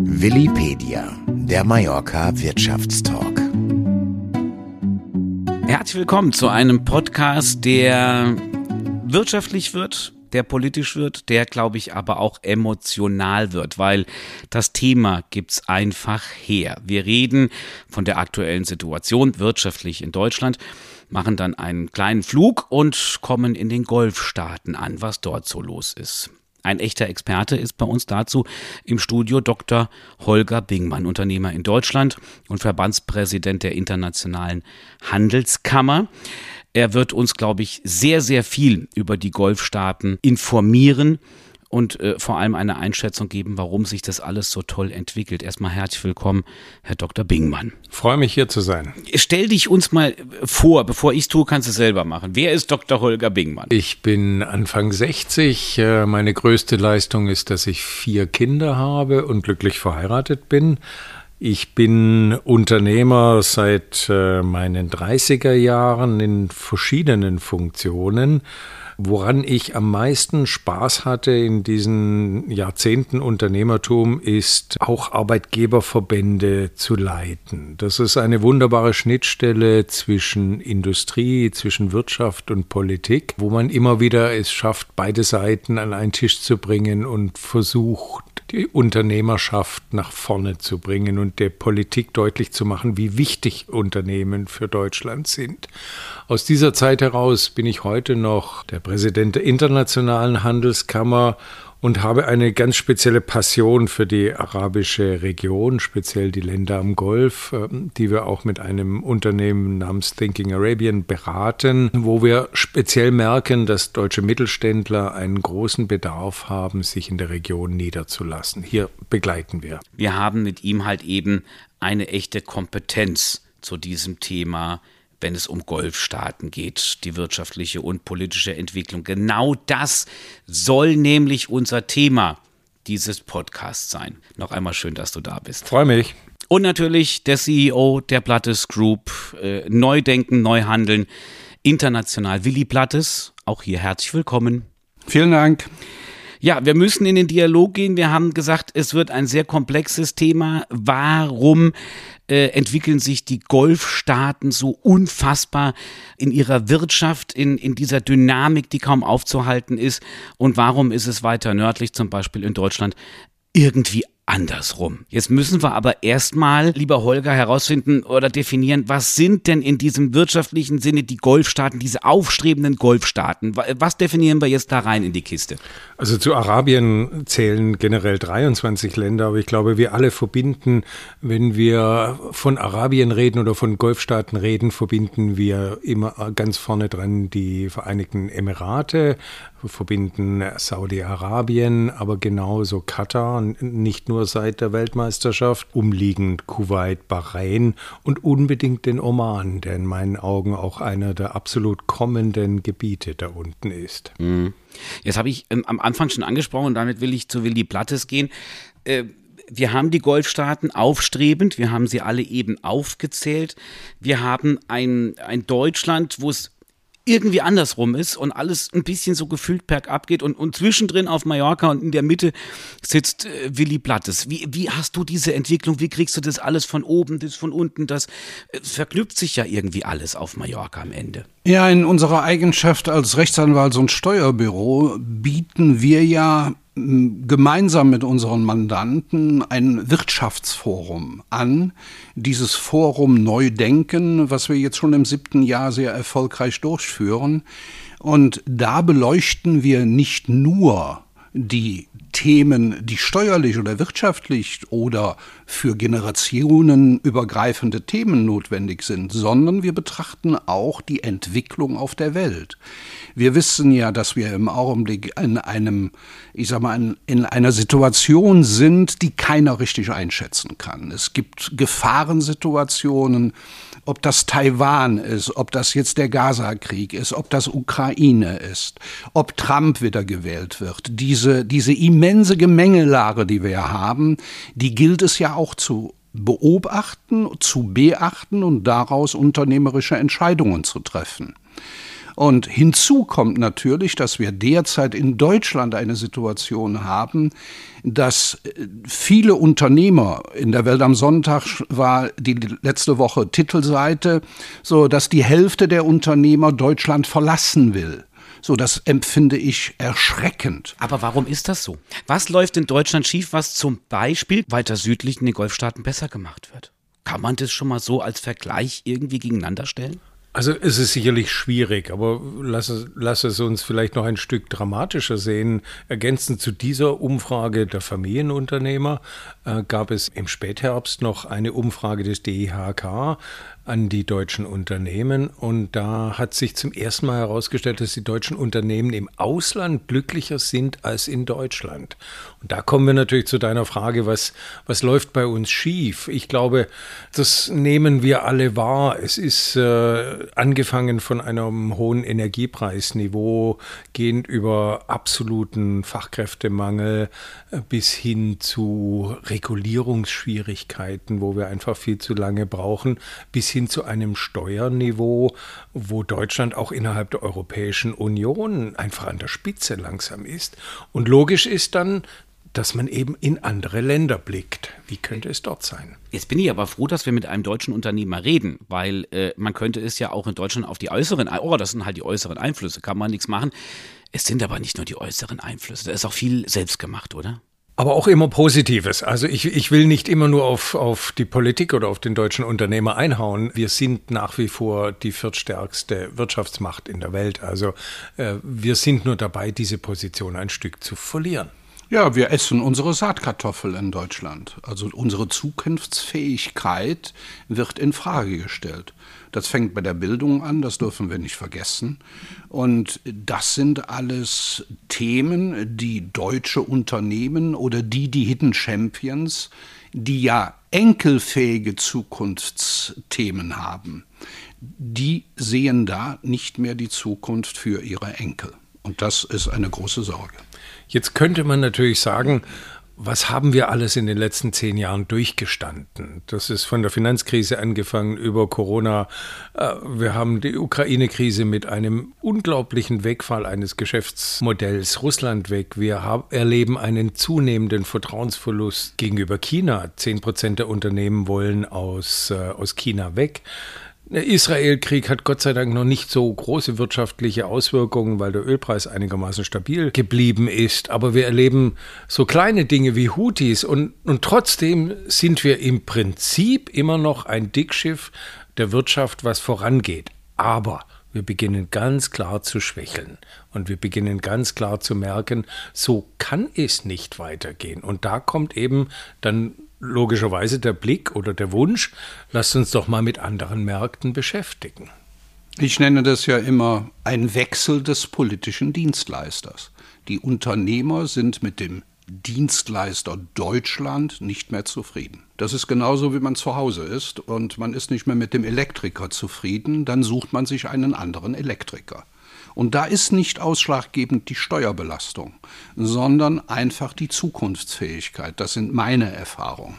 Willipedia, der Mallorca Wirtschaftstalk. Herzlich willkommen zu einem Podcast, der wirtschaftlich wird, der politisch wird, der, glaube ich, aber auch emotional wird, weil das Thema gibt's einfach her. Wir reden von der aktuellen Situation wirtschaftlich in Deutschland, machen dann einen kleinen Flug und kommen in den Golfstaaten an, was dort so los ist. Ein echter Experte ist bei uns dazu im Studio Dr. Holger Bingmann, Unternehmer in Deutschland und Verbandspräsident der Internationalen Handelskammer. Er wird uns, glaube ich, sehr, sehr viel über die Golfstaaten informieren und äh, vor allem eine Einschätzung geben, warum sich das alles so toll entwickelt. Erstmal herzlich willkommen, Herr Dr. Bingmann. Freue mich hier zu sein. Stell dich uns mal vor, bevor ich es tue, kannst du es selber machen. Wer ist Dr. Holger Bingmann? Ich bin Anfang 60. Äh, meine größte Leistung ist, dass ich vier Kinder habe und glücklich verheiratet bin. Ich bin Unternehmer seit äh, meinen 30er Jahren in verschiedenen Funktionen. Woran ich am meisten Spaß hatte in diesen Jahrzehnten Unternehmertum ist auch Arbeitgeberverbände zu leiten. Das ist eine wunderbare Schnittstelle zwischen Industrie, zwischen Wirtschaft und Politik, wo man immer wieder es schafft, beide Seiten an einen Tisch zu bringen und versucht, die Unternehmerschaft nach vorne zu bringen und der Politik deutlich zu machen, wie wichtig Unternehmen für Deutschland sind. Aus dieser Zeit heraus bin ich heute noch der Präsident der Internationalen Handelskammer und habe eine ganz spezielle Passion für die arabische Region, speziell die Länder am Golf, ähm, die wir auch mit einem Unternehmen namens Thinking Arabian beraten, wo wir speziell merken, dass deutsche Mittelständler einen großen Bedarf haben, sich in der Region niederzulassen. Hier begleiten wir. Wir haben mit ihm halt eben eine echte Kompetenz zu diesem Thema wenn es um Golfstaaten geht, die wirtschaftliche und politische Entwicklung. Genau das soll nämlich unser Thema dieses Podcasts sein. Noch einmal schön, dass du da bist. Freue mich. Und natürlich der CEO der Plattes Group, äh, Neudenken, Neuhandeln, international Willi Plattes. Auch hier herzlich willkommen. Vielen Dank. Ja, wir müssen in den Dialog gehen. Wir haben gesagt, es wird ein sehr komplexes Thema. Warum äh, entwickeln sich die Golfstaaten so unfassbar in ihrer Wirtschaft, in, in dieser Dynamik, die kaum aufzuhalten ist? Und warum ist es weiter nördlich, zum Beispiel in Deutschland, irgendwie andersrum. Jetzt müssen wir aber erstmal, lieber Holger, herausfinden oder definieren, was sind denn in diesem wirtschaftlichen Sinne die Golfstaaten, diese aufstrebenden Golfstaaten? Was definieren wir jetzt da rein in die Kiste? Also zu Arabien zählen generell 23 Länder, aber ich glaube, wir alle verbinden, wenn wir von Arabien reden oder von Golfstaaten reden, verbinden wir immer ganz vorne dran die Vereinigten Emirate, verbinden Saudi-Arabien, aber genauso Katar, nicht nur seit der Weltmeisterschaft, umliegend Kuwait, Bahrain und unbedingt den Oman, der in meinen Augen auch einer der absolut kommenden Gebiete da unten ist. Mhm. Jetzt habe ich ähm, am Anfang schon angesprochen, und damit will ich zu Willi Plattes gehen. Äh, wir haben die Golfstaaten aufstrebend, wir haben sie alle eben aufgezählt. Wir haben ein, ein Deutschland, wo es irgendwie andersrum ist und alles ein bisschen so gefühlt bergab geht und, und zwischendrin auf Mallorca und in der Mitte sitzt äh, Willy Blattes. Wie, wie hast du diese Entwicklung? Wie kriegst du das alles von oben, das von unten? Das äh, verknüpft sich ja irgendwie alles auf Mallorca am Ende. Ja, in unserer Eigenschaft als Rechtsanwalts- und Steuerbüro bieten wir ja gemeinsam mit unseren Mandanten ein Wirtschaftsforum an. Dieses Forum Neudenken, was wir jetzt schon im siebten Jahr sehr erfolgreich durchführen. Und da beleuchten wir nicht nur die Themen, die steuerlich oder wirtschaftlich oder für Generationen übergreifende Themen notwendig sind, sondern wir betrachten auch die Entwicklung auf der Welt. Wir wissen ja, dass wir im Augenblick in einem, ich sag mal, in einer Situation sind, die keiner richtig einschätzen kann. Es gibt Gefahrensituationen, ob das Taiwan ist, ob das jetzt der Gaza-Krieg ist, ob das Ukraine ist, ob Trump wieder gewählt wird. Diese, diese immense Gemengelage, die wir haben, die gilt es ja auch zu beobachten, zu beachten und daraus unternehmerische Entscheidungen zu treffen. Und hinzu kommt natürlich, dass wir derzeit in Deutschland eine Situation haben, dass äh, viele Unternehmer in der Welt am Sonntag war die letzte Woche Titelseite, so dass die Hälfte der Unternehmer Deutschland verlassen will. So, das empfinde ich erschreckend. Aber warum ist das so? Was läuft in Deutschland schief, was zum Beispiel weiter südlich in den Golfstaaten besser gemacht wird? Kann man das schon mal so als Vergleich irgendwie gegeneinander stellen? Also es ist sicherlich schwierig, aber lass es, lass es uns vielleicht noch ein Stück dramatischer sehen. Ergänzend zu dieser Umfrage der Familienunternehmer äh, gab es im Spätherbst noch eine Umfrage des DIHK an die deutschen Unternehmen. Und da hat sich zum ersten Mal herausgestellt, dass die deutschen Unternehmen im Ausland glücklicher sind als in Deutschland. Und da kommen wir natürlich zu deiner Frage, was, was läuft bei uns schief? Ich glaube, das nehmen wir alle wahr. Es ist äh, angefangen von einem hohen Energiepreisniveau, gehend über absoluten Fachkräftemangel äh, bis hin zu Regulierungsschwierigkeiten, wo wir einfach viel zu lange brauchen, bis hin hin zu einem Steuerniveau, wo Deutschland auch innerhalb der Europäischen Union einfach an der Spitze langsam ist. Und logisch ist dann, dass man eben in andere Länder blickt. Wie könnte es dort sein? Jetzt bin ich aber froh, dass wir mit einem deutschen Unternehmer reden, weil äh, man könnte es ja auch in Deutschland auf die äußeren, oh, das sind halt die äußeren Einflüsse, kann man nichts machen. Es sind aber nicht nur die äußeren Einflüsse, da ist auch viel selbst gemacht, oder? Aber auch immer Positives. Also ich, ich will nicht immer nur auf, auf die Politik oder auf den deutschen Unternehmer einhauen. Wir sind nach wie vor die viertstärkste Wirtschaftsmacht in der Welt. Also äh, wir sind nur dabei, diese Position ein Stück zu verlieren. Ja, wir essen unsere Saatkartoffel in Deutschland. Also unsere Zukunftsfähigkeit wird in Frage gestellt. Das fängt bei der Bildung an, das dürfen wir nicht vergessen. Und das sind alles Themen, die deutsche Unternehmen oder die, die Hidden Champions, die ja enkelfähige Zukunftsthemen haben, die sehen da nicht mehr die Zukunft für ihre Enkel. Und das ist eine große Sorge. Jetzt könnte man natürlich sagen, was haben wir alles in den letzten zehn Jahren durchgestanden? Das ist von der Finanzkrise angefangen über Corona. Äh, wir haben die Ukraine-Krise mit einem unglaublichen Wegfall eines Geschäftsmodells Russland weg. Wir erleben einen zunehmenden Vertrauensverlust gegenüber China. Zehn Prozent der Unternehmen wollen aus, äh, aus China weg. Der Israel-Krieg hat Gott sei Dank noch nicht so große wirtschaftliche Auswirkungen, weil der Ölpreis einigermaßen stabil geblieben ist. Aber wir erleben so kleine Dinge wie Houthis und, und trotzdem sind wir im Prinzip immer noch ein Dickschiff der Wirtschaft, was vorangeht. Aber wir beginnen ganz klar zu schwächeln und wir beginnen ganz klar zu merken, so kann es nicht weitergehen. Und da kommt eben dann logischerweise der Blick oder der Wunsch, lasst uns doch mal mit anderen Märkten beschäftigen. Ich nenne das ja immer ein Wechsel des politischen Dienstleisters. Die Unternehmer sind mit dem Dienstleister Deutschland nicht mehr zufrieden. Das ist genauso, wie man zu Hause ist und man ist nicht mehr mit dem Elektriker zufrieden, dann sucht man sich einen anderen Elektriker. Und da ist nicht ausschlaggebend die Steuerbelastung, sondern einfach die Zukunftsfähigkeit. Das sind meine Erfahrungen.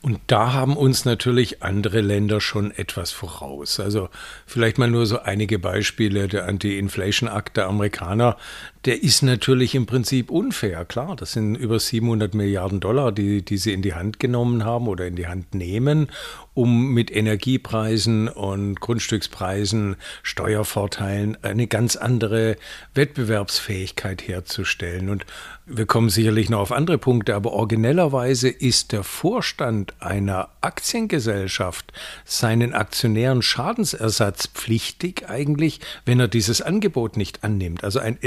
Und da haben uns natürlich andere Länder schon etwas voraus. Also vielleicht mal nur so einige Beispiele. Der Anti-Inflation-Akt der Amerikaner, der ist natürlich im Prinzip unfair. Klar, das sind über 700 Milliarden Dollar, die, die sie in die Hand genommen haben oder in die Hand nehmen, um mit Energiepreisen und Grundstückspreisen, Steuervorteilen eine ganz andere Wettbewerbsfähigkeit herzustellen. Und wir kommen sicherlich noch auf andere Punkte, aber originellerweise ist der Vorstand einer Aktiengesellschaft seinen Aktionären Schadensersatz pflichtig eigentlich, wenn er dieses Angebot nicht annimmt. Also eine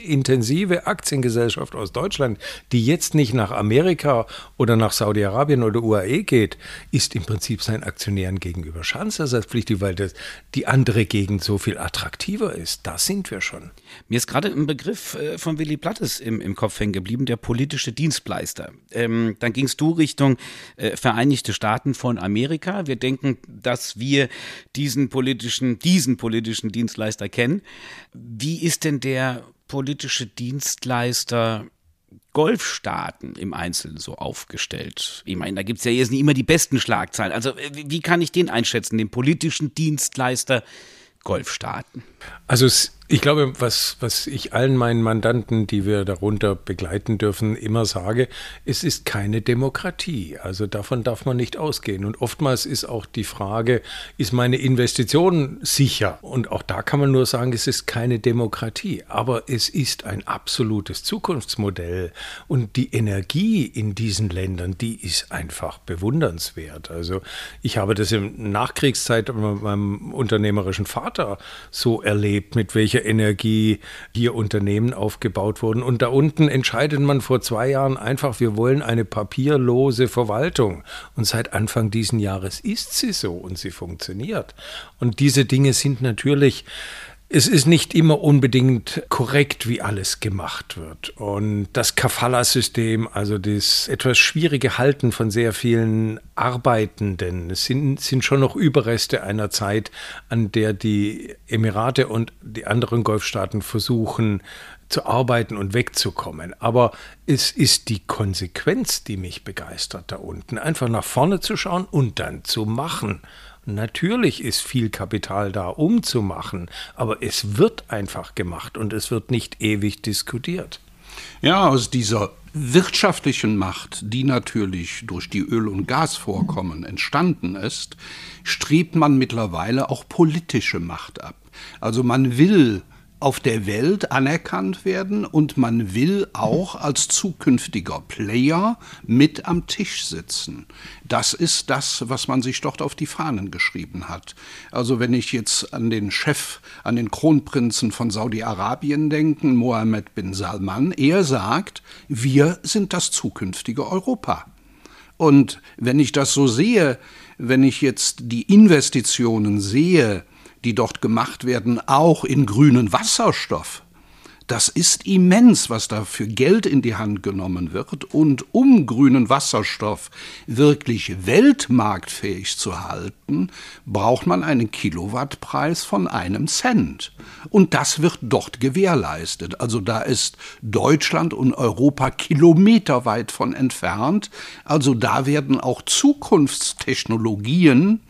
energieintensive Aktiengesellschaft aus Deutschland, die jetzt nicht nach Amerika oder nach Saudi-Arabien oder UAE geht, ist im Prinzip seinen Aktionären gegenüber schadensersatzpflichtig, weil das, die andere Gegend so viel attraktiver ist. Da sind wir schon. Mir ist gerade ein Begriff äh, von Willy Plattes im, im Kopf hängen geblieben, der politische Dienstleister. Ähm, dann gingst du Richtung äh, Vereinigte Staaten von Amerika. Wir denken, dass wir diesen politischen, diesen politischen Dienstleister kennen. Wie ist denn der politische Dienstleister Golfstaaten im Einzelnen so aufgestellt? Ich meine, da gibt es ja jetzt nicht immer die besten Schlagzeilen. Also wie kann ich den einschätzen, den politischen Dienstleister Golfstaaten? Also es ich glaube, was, was ich allen meinen Mandanten, die wir darunter begleiten dürfen, immer sage, es ist keine Demokratie. Also davon darf man nicht ausgehen. Und oftmals ist auch die Frage, ist meine Investition sicher? Und auch da kann man nur sagen, es ist keine Demokratie. Aber es ist ein absolutes Zukunftsmodell. Und die Energie in diesen Ländern, die ist einfach bewundernswert. Also ich habe das in Nachkriegszeit mit meinem unternehmerischen Vater so erlebt, mit welcher Energie hier Unternehmen aufgebaut wurden. Und da unten entscheidet man vor zwei Jahren einfach, wir wollen eine papierlose Verwaltung. Und seit Anfang diesen Jahres ist sie so und sie funktioniert. Und diese Dinge sind natürlich es ist nicht immer unbedingt korrekt, wie alles gemacht wird. Und das Kafala-System, also das etwas schwierige Halten von sehr vielen Arbeitenden, sind, sind schon noch Überreste einer Zeit, an der die Emirate und die anderen Golfstaaten versuchen, zu arbeiten und wegzukommen. Aber es ist die Konsequenz, die mich begeistert da unten. Einfach nach vorne zu schauen und dann zu machen. Natürlich ist viel Kapital da, um zu machen, aber es wird einfach gemacht und es wird nicht ewig diskutiert. Ja, aus dieser wirtschaftlichen Macht, die natürlich durch die Öl- und Gasvorkommen entstanden ist, strebt man mittlerweile auch politische Macht ab. Also man will auf der Welt anerkannt werden und man will auch als zukünftiger Player mit am Tisch sitzen. Das ist das, was man sich dort auf die Fahnen geschrieben hat. Also wenn ich jetzt an den Chef, an den Kronprinzen von Saudi-Arabien denke, Mohammed bin Salman, er sagt, wir sind das zukünftige Europa. Und wenn ich das so sehe, wenn ich jetzt die Investitionen sehe, die dort gemacht werden, auch in grünen Wasserstoff. Das ist immens, was da für Geld in die Hand genommen wird. Und um grünen Wasserstoff wirklich weltmarktfähig zu halten, braucht man einen Kilowattpreis von einem Cent. Und das wird dort gewährleistet. Also da ist Deutschland und Europa kilometerweit von entfernt. Also da werden auch Zukunftstechnologien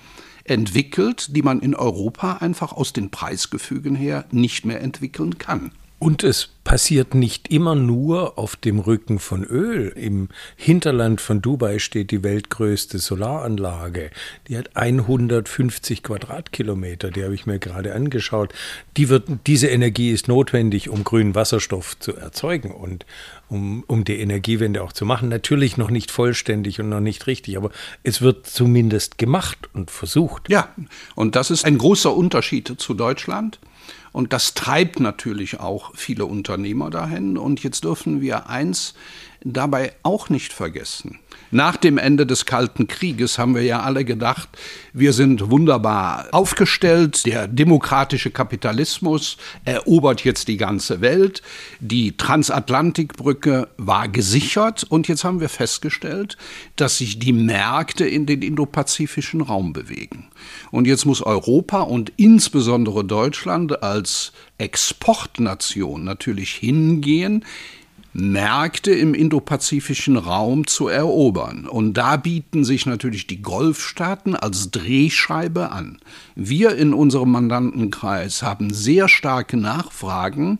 entwickelt, die man in Europa einfach aus den Preisgefügen her nicht mehr entwickeln kann. Und es passiert nicht immer nur auf dem Rücken von Öl. Im Hinterland von Dubai steht die weltgrößte Solaranlage. Die hat 150 Quadratkilometer, die habe ich mir gerade angeschaut. Die wird, diese Energie ist notwendig, um grünen Wasserstoff zu erzeugen und um, um die Energiewende auch zu machen. Natürlich noch nicht vollständig und noch nicht richtig, aber es wird zumindest gemacht und versucht. Ja, und das ist ein großer Unterschied zu Deutschland. Und das treibt natürlich auch viele Unternehmer dahin. Und jetzt dürfen wir eins dabei auch nicht vergessen. Nach dem Ende des Kalten Krieges haben wir ja alle gedacht, wir sind wunderbar aufgestellt, der demokratische Kapitalismus erobert jetzt die ganze Welt, die Transatlantikbrücke war gesichert und jetzt haben wir festgestellt, dass sich die Märkte in den indopazifischen Raum bewegen. Und jetzt muss Europa und insbesondere Deutschland als Exportnation natürlich hingehen, Märkte im indopazifischen Raum zu erobern. Und da bieten sich natürlich die Golfstaaten als Drehscheibe an. Wir in unserem Mandantenkreis haben sehr starke Nachfragen,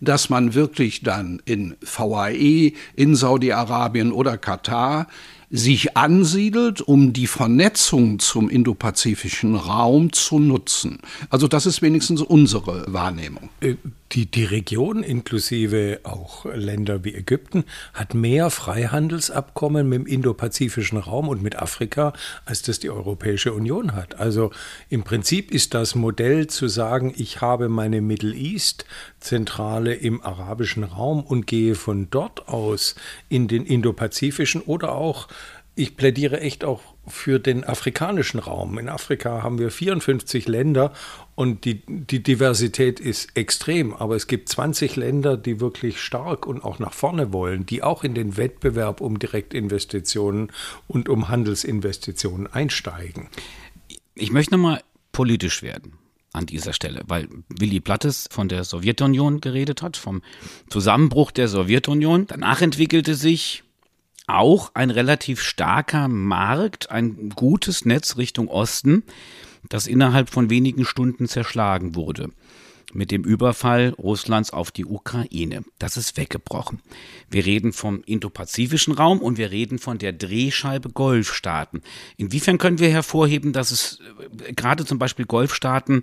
dass man wirklich dann in VAE, in Saudi-Arabien oder Katar sich ansiedelt, um die Vernetzung zum indopazifischen Raum zu nutzen. Also das ist wenigstens unsere Wahrnehmung. Die, die Region, inklusive auch Länder wie Ägypten, hat mehr Freihandelsabkommen mit dem indopazifischen Raum und mit Afrika, als das die Europäische Union hat. Also im Prinzip ist das Modell zu sagen, ich habe meine Middle East-Zentrale im arabischen Raum und gehe von dort aus in den indopazifischen oder auch ich plädiere echt auch für den afrikanischen Raum. In Afrika haben wir 54 Länder und die, die Diversität ist extrem. Aber es gibt 20 Länder, die wirklich stark und auch nach vorne wollen, die auch in den Wettbewerb um Direktinvestitionen und um Handelsinvestitionen einsteigen. Ich möchte nochmal politisch werden an dieser Stelle, weil Willy Blattes von der Sowjetunion geredet hat, vom Zusammenbruch der Sowjetunion. Danach entwickelte sich auch ein relativ starker Markt, ein gutes Netz Richtung Osten. das innerhalb von wenigen Stunden zerschlagen wurde mit dem Überfall Russlands auf die Ukraine. Das ist weggebrochen. Wir reden vom indopazifischen Raum und wir reden von der Drehscheibe Golfstaaten. Inwiefern können wir hervorheben, dass es äh, gerade zum Beispiel Golfstaaten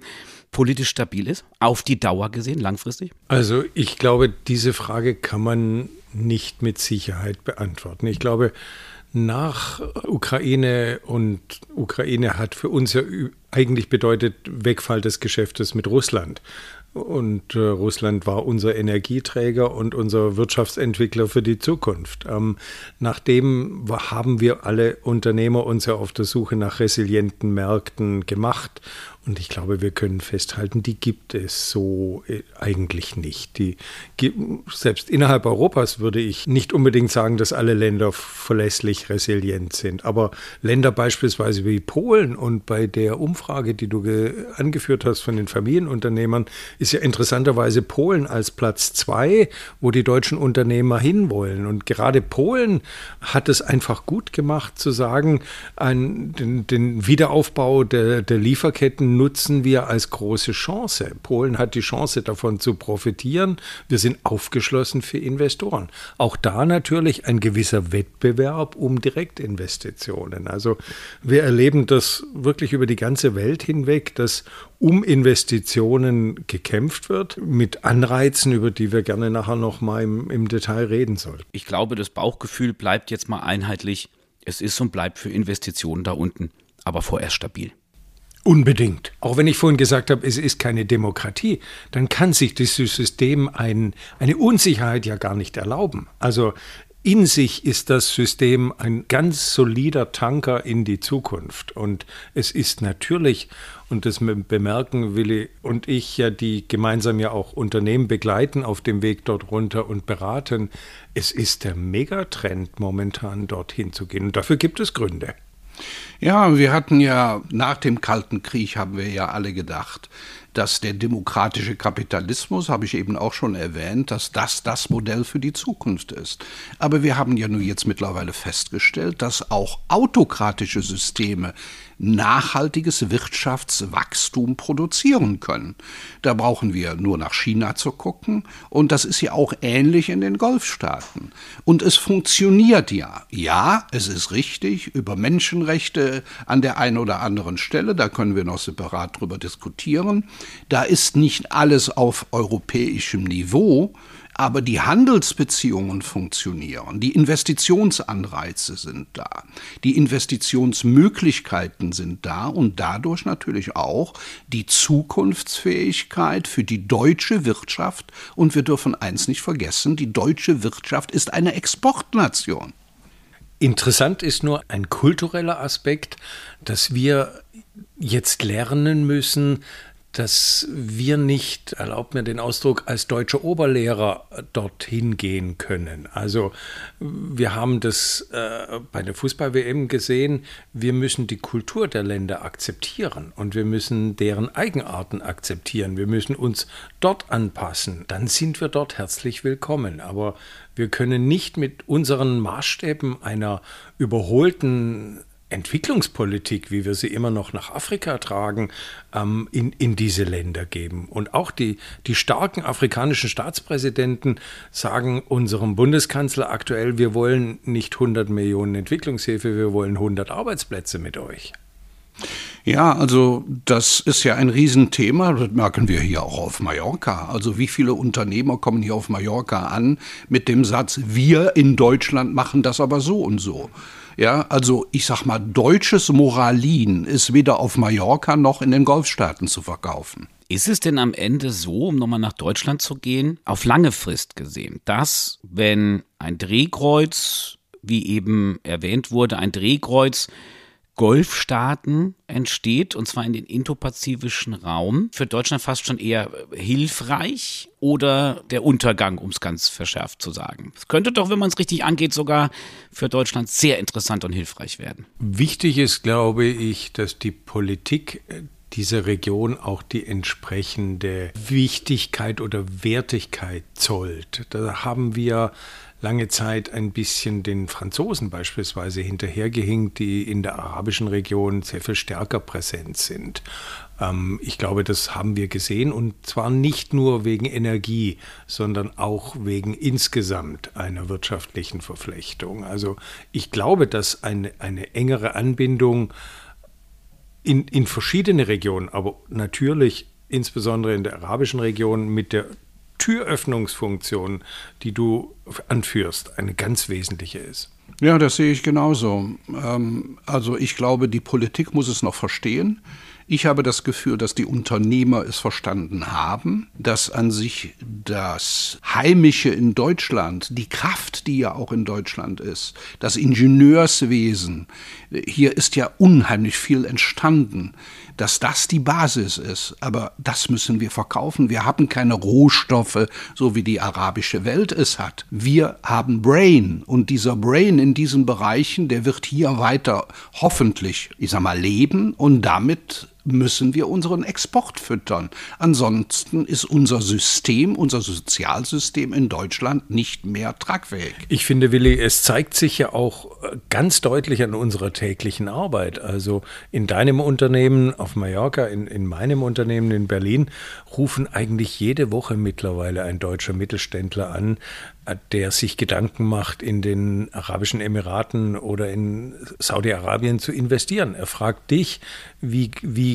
politisch stabil ist, auf die Dauer gesehen, langfristig? Also ich glaube, diese Frage kann man nicht mit Sicherheit beantworten. Ich glaube, nach Ukraine und Ukraine hat für uns ja eigentlich bedeutet Wegfall des Geschäftes mit Russland. Und äh, Russland war unser Energieträger und unser Wirtschaftsentwickler für die Zukunft. Ähm, nachdem haben wir alle Unternehmer uns ja auf der Suche nach resilienten Märkten gemacht und ich glaube, wir können festhalten, die gibt es so äh, eigentlich nicht. Die, selbst innerhalb Europas würde ich nicht unbedingt sagen, dass alle Länder verlässlich resilient sind. Aber Länder beispielsweise wie Polen und bei der Umfrage, die du angeführt hast von den Familienunternehmern, ist ja interessanterweise Polen als Platz zwei, wo die deutschen Unternehmer hinwollen. Und gerade Polen hat es einfach gut gemacht zu sagen, ein, den, den Wiederaufbau der, der Lieferketten nutzen wir als große Chance. Polen hat die Chance davon zu profitieren. Wir sind aufgeschlossen für Investoren. Auch da natürlich ein gewisser Wettbewerb um Direktinvestitionen. Also wir erleben das wirklich über die ganze Welt hinweg, dass um Investitionen gekämpft wird, mit Anreizen, über die wir gerne nachher noch mal im, im Detail reden sollten. Ich glaube, das Bauchgefühl bleibt jetzt mal einheitlich. Es ist und bleibt für Investitionen da unten, aber vorerst stabil. Unbedingt. Auch wenn ich vorhin gesagt habe, es ist keine Demokratie, dann kann sich dieses System ein, eine Unsicherheit ja gar nicht erlauben. Also in sich ist das System ein ganz solider Tanker in die Zukunft. Und es ist natürlich, und das bemerken Willi und ich ja, die gemeinsam ja auch Unternehmen begleiten auf dem Weg dort runter und beraten, es ist der Megatrend momentan dorthin zu gehen. Und dafür gibt es Gründe. Ja, wir hatten ja nach dem Kalten Krieg haben wir ja alle gedacht, dass der demokratische Kapitalismus, habe ich eben auch schon erwähnt, dass das das Modell für die Zukunft ist. Aber wir haben ja nun jetzt mittlerweile festgestellt, dass auch autokratische Systeme nachhaltiges Wirtschaftswachstum produzieren können. Da brauchen wir nur nach China zu gucken und das ist ja auch ähnlich in den Golfstaaten. Und es funktioniert ja. Ja, es ist richtig, über Menschenrechte an der einen oder anderen Stelle, da können wir noch separat drüber diskutieren. Da ist nicht alles auf europäischem Niveau, aber die Handelsbeziehungen funktionieren, die Investitionsanreize sind da, die Investitionsmöglichkeiten sind da und dadurch natürlich auch die Zukunftsfähigkeit für die deutsche Wirtschaft. Und wir dürfen eins nicht vergessen, die deutsche Wirtschaft ist eine Exportnation. Interessant ist nur ein kultureller Aspekt, dass wir jetzt lernen müssen, dass wir nicht, erlaubt mir den Ausdruck, als deutsche Oberlehrer dorthin gehen können. Also wir haben das äh, bei der Fußball-WM gesehen, wir müssen die Kultur der Länder akzeptieren und wir müssen deren Eigenarten akzeptieren. Wir müssen uns dort anpassen. Dann sind wir dort herzlich willkommen. Aber wir können nicht mit unseren Maßstäben einer überholten Entwicklungspolitik, wie wir sie immer noch nach Afrika tragen, ähm, in, in diese Länder geben. Und auch die, die starken afrikanischen Staatspräsidenten sagen unserem Bundeskanzler aktuell, wir wollen nicht 100 Millionen Entwicklungshilfe, wir wollen 100 Arbeitsplätze mit euch. Ja, also das ist ja ein Riesenthema, das merken wir hier auch auf Mallorca. Also wie viele Unternehmer kommen hier auf Mallorca an mit dem Satz, wir in Deutschland machen das aber so und so. Ja, also ich sag mal, deutsches Moralin ist weder auf Mallorca noch in den Golfstaaten zu verkaufen. Ist es denn am Ende so, um nochmal nach Deutschland zu gehen, auf lange Frist gesehen, dass wenn ein Drehkreuz, wie eben erwähnt wurde, ein Drehkreuz Golfstaaten entsteht, und zwar in den indopazifischen Raum, für Deutschland fast schon eher hilfreich oder der Untergang, um es ganz verschärft zu sagen. Es könnte doch, wenn man es richtig angeht, sogar für Deutschland sehr interessant und hilfreich werden. Wichtig ist, glaube ich, dass die Politik dieser Region auch die entsprechende Wichtigkeit oder Wertigkeit zollt. Da haben wir lange Zeit ein bisschen den Franzosen beispielsweise hinterhergehinkt, die in der arabischen Region sehr viel stärker präsent sind. Ähm, ich glaube, das haben wir gesehen und zwar nicht nur wegen Energie, sondern auch wegen insgesamt einer wirtschaftlichen Verflechtung. Also ich glaube, dass eine, eine engere Anbindung in, in verschiedene Regionen, aber natürlich insbesondere in der arabischen Region mit der Türöffnungsfunktion, die du anführst, eine ganz wesentliche ist. Ja, das sehe ich genauso. Ähm, also ich glaube, die Politik muss es noch verstehen. Ich habe das Gefühl, dass die Unternehmer es verstanden haben, dass an sich das Heimische in Deutschland, die Kraft, die ja auch in Deutschland ist, das Ingenieurswesen, hier ist ja unheimlich viel entstanden dass das die Basis ist. Aber das müssen wir verkaufen. Wir haben keine Rohstoffe, so wie die arabische Welt es hat. Wir haben Brain und dieser Brain in diesen Bereichen, der wird hier weiter hoffentlich, ich sag mal, leben und damit müssen wir unseren Export füttern. Ansonsten ist unser System, unser Sozialsystem in Deutschland nicht mehr tragfähig. Ich finde, Willi, es zeigt sich ja auch äh, ganz deutlich an unserer täglichen Arbeit. Also in deinem Unternehmen auf Mallorca, in, in meinem Unternehmen in Berlin rufen eigentlich jede Woche mittlerweile ein deutscher Mittelständler an, der sich Gedanken macht, in den Arabischen Emiraten oder in Saudi-Arabien zu investieren. Er fragt dich, wie,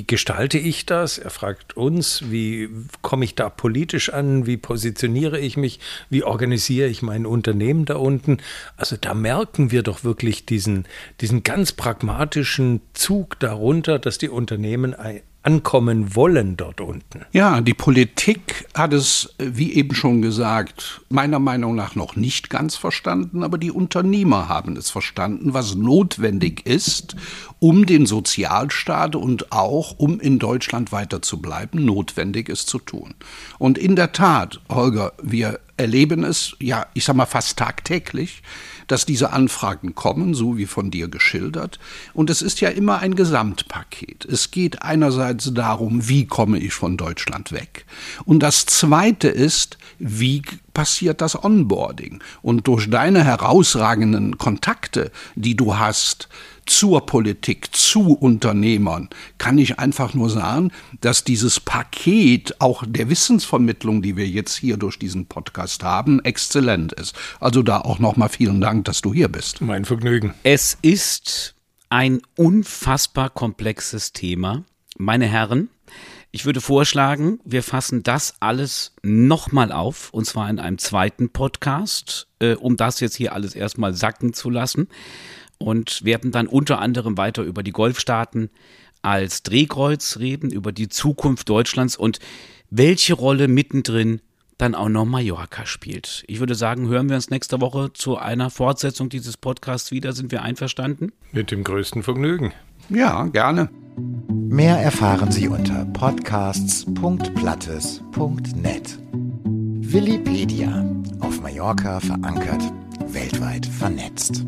gestalte ich das? Er fragt uns, wie komme ich da politisch an? Wie positioniere ich mich? Wie organisiere ich mein Unternehmen da unten? Also da merken wir doch wirklich diesen, diesen ganz pragmatischen Zug darunter, dass die Unternehmen ankommen wollen dort unten. Ja, die Politik hat es, wie eben schon gesagt, meiner Meinung nach noch nicht ganz verstanden, aber die Unternehmer haben es verstanden, was notwendig ist, um den Sozialstaat und auch um in Deutschland weiter zu bleiben, notwendig ist zu tun. Und in der Tat, Holger, wir erleben es, ja, ich sag mal fast tagtäglich, dass diese Anfragen kommen, so wie von dir geschildert. Und es ist ja immer ein Gesamtpaket. Es geht einerseits darum, wie komme ich von Deutschland weg. Und das Zweite ist, wie passiert das Onboarding? Und durch deine herausragenden Kontakte, die du hast, zur Politik, zu Unternehmern, kann ich einfach nur sagen, dass dieses Paket auch der Wissensvermittlung, die wir jetzt hier durch diesen Podcast haben, exzellent ist. Also da auch nochmal vielen Dank, dass du hier bist. Mein Vergnügen. Es ist ein unfassbar komplexes Thema. Meine Herren, ich würde vorschlagen, wir fassen das alles nochmal auf, und zwar in einem zweiten Podcast, äh, um das jetzt hier alles erstmal sacken zu lassen und werden dann unter anderem weiter über die Golfstaaten als Drehkreuz reden, über die Zukunft Deutschlands und welche Rolle mittendrin dann auch noch Mallorca spielt. Ich würde sagen, hören wir uns nächste Woche zu einer Fortsetzung dieses Podcasts wieder. Sind wir einverstanden? Mit dem größten Vergnügen. Ja, gerne. Mehr erfahren Sie unter podcasts.plattes.net. Willipedia. Auf Mallorca verankert, weltweit vernetzt.